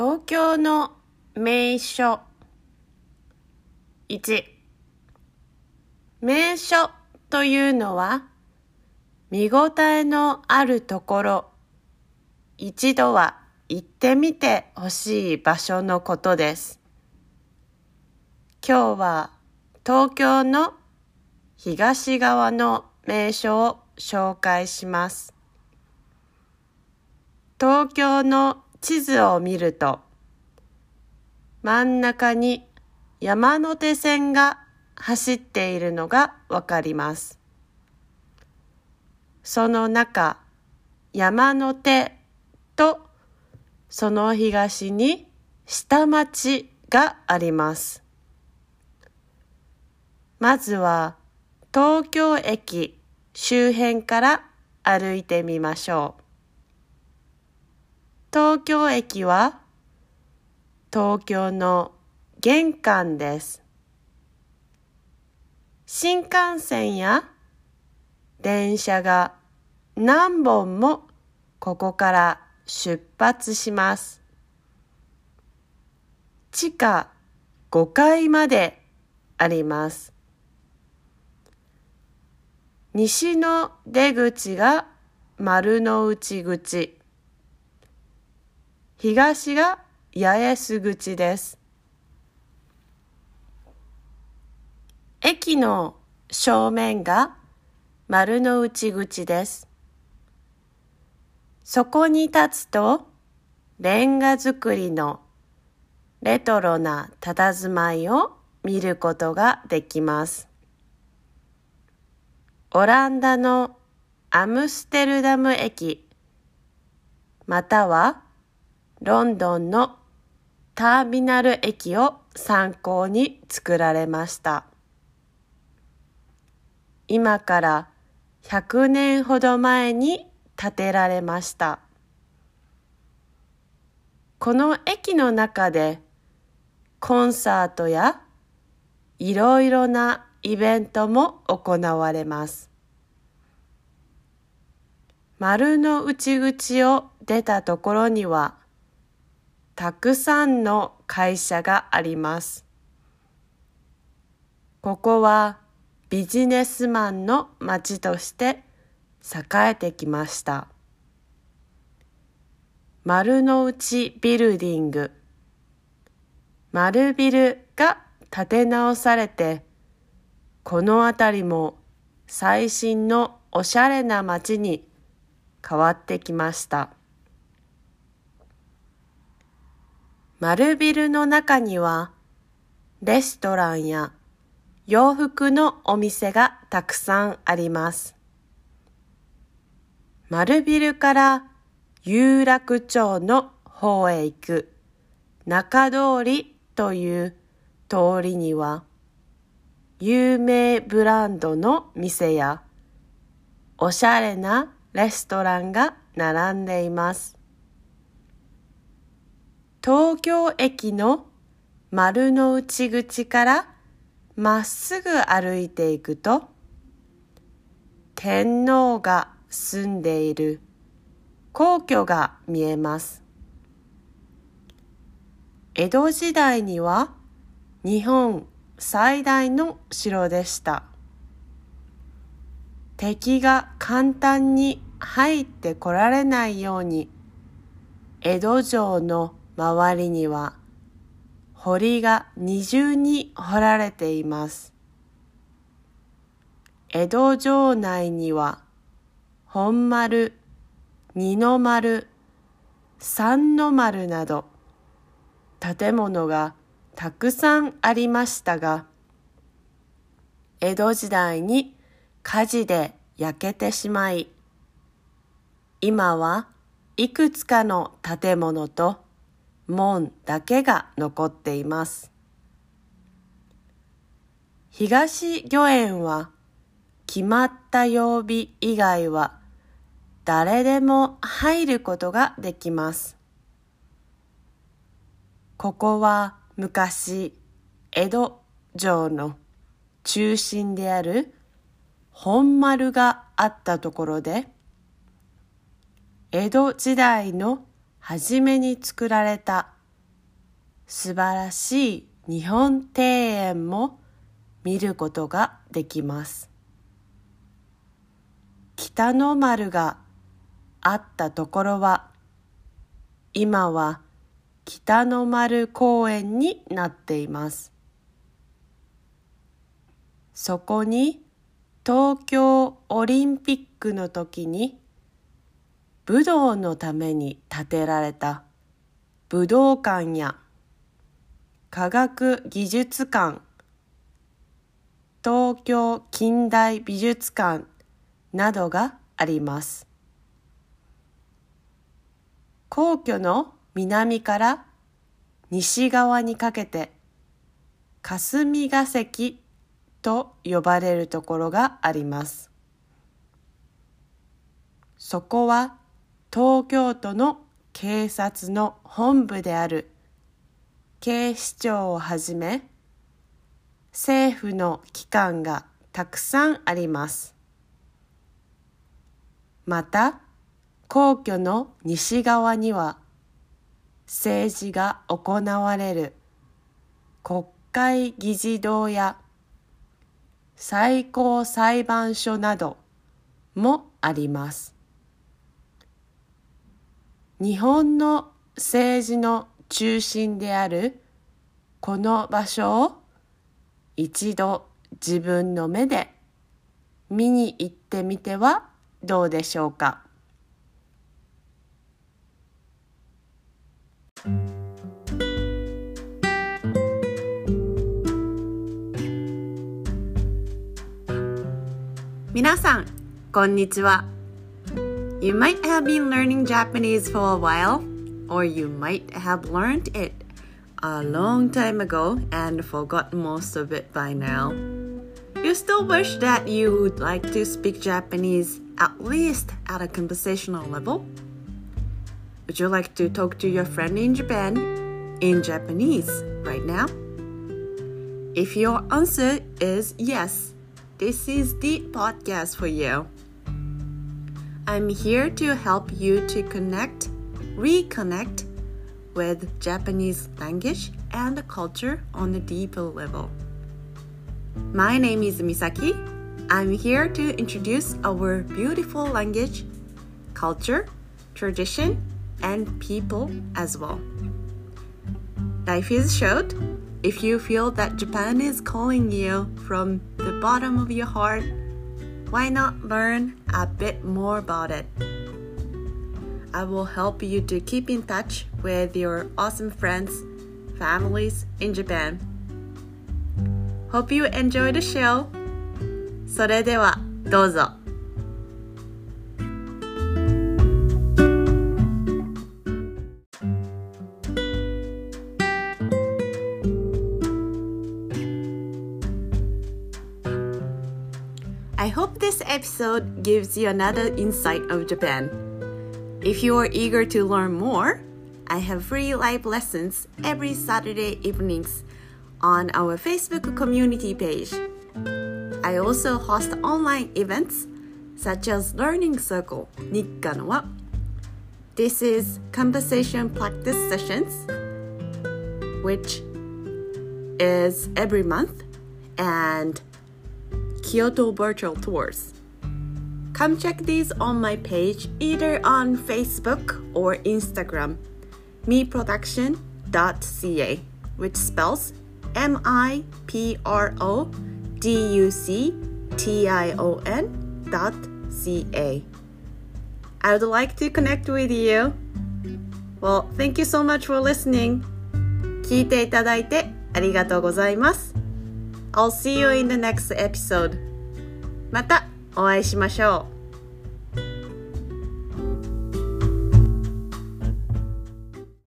東京の名所1名所というのは見応えのあるところ一度は行ってみてほしい場所のことです。今日は東京の東側の名所を紹介します。東京の地図を見ると真ん中に山手線が走っているのがわかります。その中、山手とその東に下町があります。まずは東京駅周辺から歩いてみましょう。東京駅は東京の玄関です。新幹線や電車が何本もここから出発します。地下5階まであります。西の出口が丸の内口。東が八重洲口です。駅の正面が丸の内口です。そこに立つとレンガ造りのレトロな佇まいを見ることができます。オランダのアムステルダム駅またはロンドンのターミナル駅を参考に作られました。今から100年ほど前に建てられました。この駅の中でコンサートやいろいろなイベントも行われます。丸の内口を出たところにはたくさんの会社があります。ここはビジネスマンの街として栄えてきました。丸の内ビルディング丸ビルが建て直されてこの辺りも最新のおしゃれな街に変わってきました。丸ビルの中には、レストランや洋服のお店がたくさんあります。丸ビルから有楽町の方へ行く中通りという通りには、有名ブランドの店やおしゃれなレストランが並んでいます。東京駅の丸の内口からまっすぐ歩いていくと天皇が住んでいる皇居が見えます。江戸時代には日本最大の城でした。敵が簡単に入ってこられないように江戸城の周りには堀が二重に掘られています。江戸城内には本丸、二の丸、三の丸など建物がたくさんありましたが、江戸時代に火事で焼けてしまい、今はいくつかの建物と門だけが残っています。東御苑は決まった曜日以外は誰でも入ることができます。ここは昔江戸城の中心である本丸があったところで江戸時代の初めに作られた素晴らしい日本庭園も見ることができます。北の丸があったところは今は北の丸公園になっています。そこに東京オリンピックの時に武道のために建てられた武道館や科学技術館東京近代美術館などがあります。皇居の南から西側にかけて霞が関と呼ばれるところがあります。そこは東京都の警察の本部である警視庁をはじめ政府の機関がたくさんあります。また皇居の西側には政治が行われる国会議事堂や最高裁判所などもあります。日本の政治の中心であるこの場所を一度自分の目で見に行ってみてはどうでしょうか？皆さん、こんにちは。You might have been learning Japanese for a while, or you might have learned it a long time ago and forgot most of it by now. You still wish that you would like to speak Japanese at least at a conversational level? Would you like to talk to your friend in Japan in Japanese right now? If your answer is yes, this is the podcast for you. I'm here to help you to connect, reconnect with Japanese language and culture on a deeper level. My name is Misaki. I'm here to introduce our beautiful language, culture, tradition, and people as well. Life is short. If you feel that Japan is calling you from the bottom of your heart, why not learn a bit more about it? I will help you to keep in touch with your awesome friends, families in Japan. Hope you enjoy the show. それではどうぞ。 I hope this episode gives you another insight of Japan. If you are eager to learn more, I have free live lessons every Saturday evenings on our Facebook community page. I also host online events such as Learning Circle Nikkanoa. This is conversation practice sessions, which is every month, and Kyoto Virtual Tours. Come check these on my page either on Facebook or Instagram, meproduction.ca, which spells M I P R O D U C T I O N dot C A. I would like to connect with you. Well, thank you so much for listening. 聞いていただいてありがとうございます。 I'll see you in the next episode. またお会いしましょう。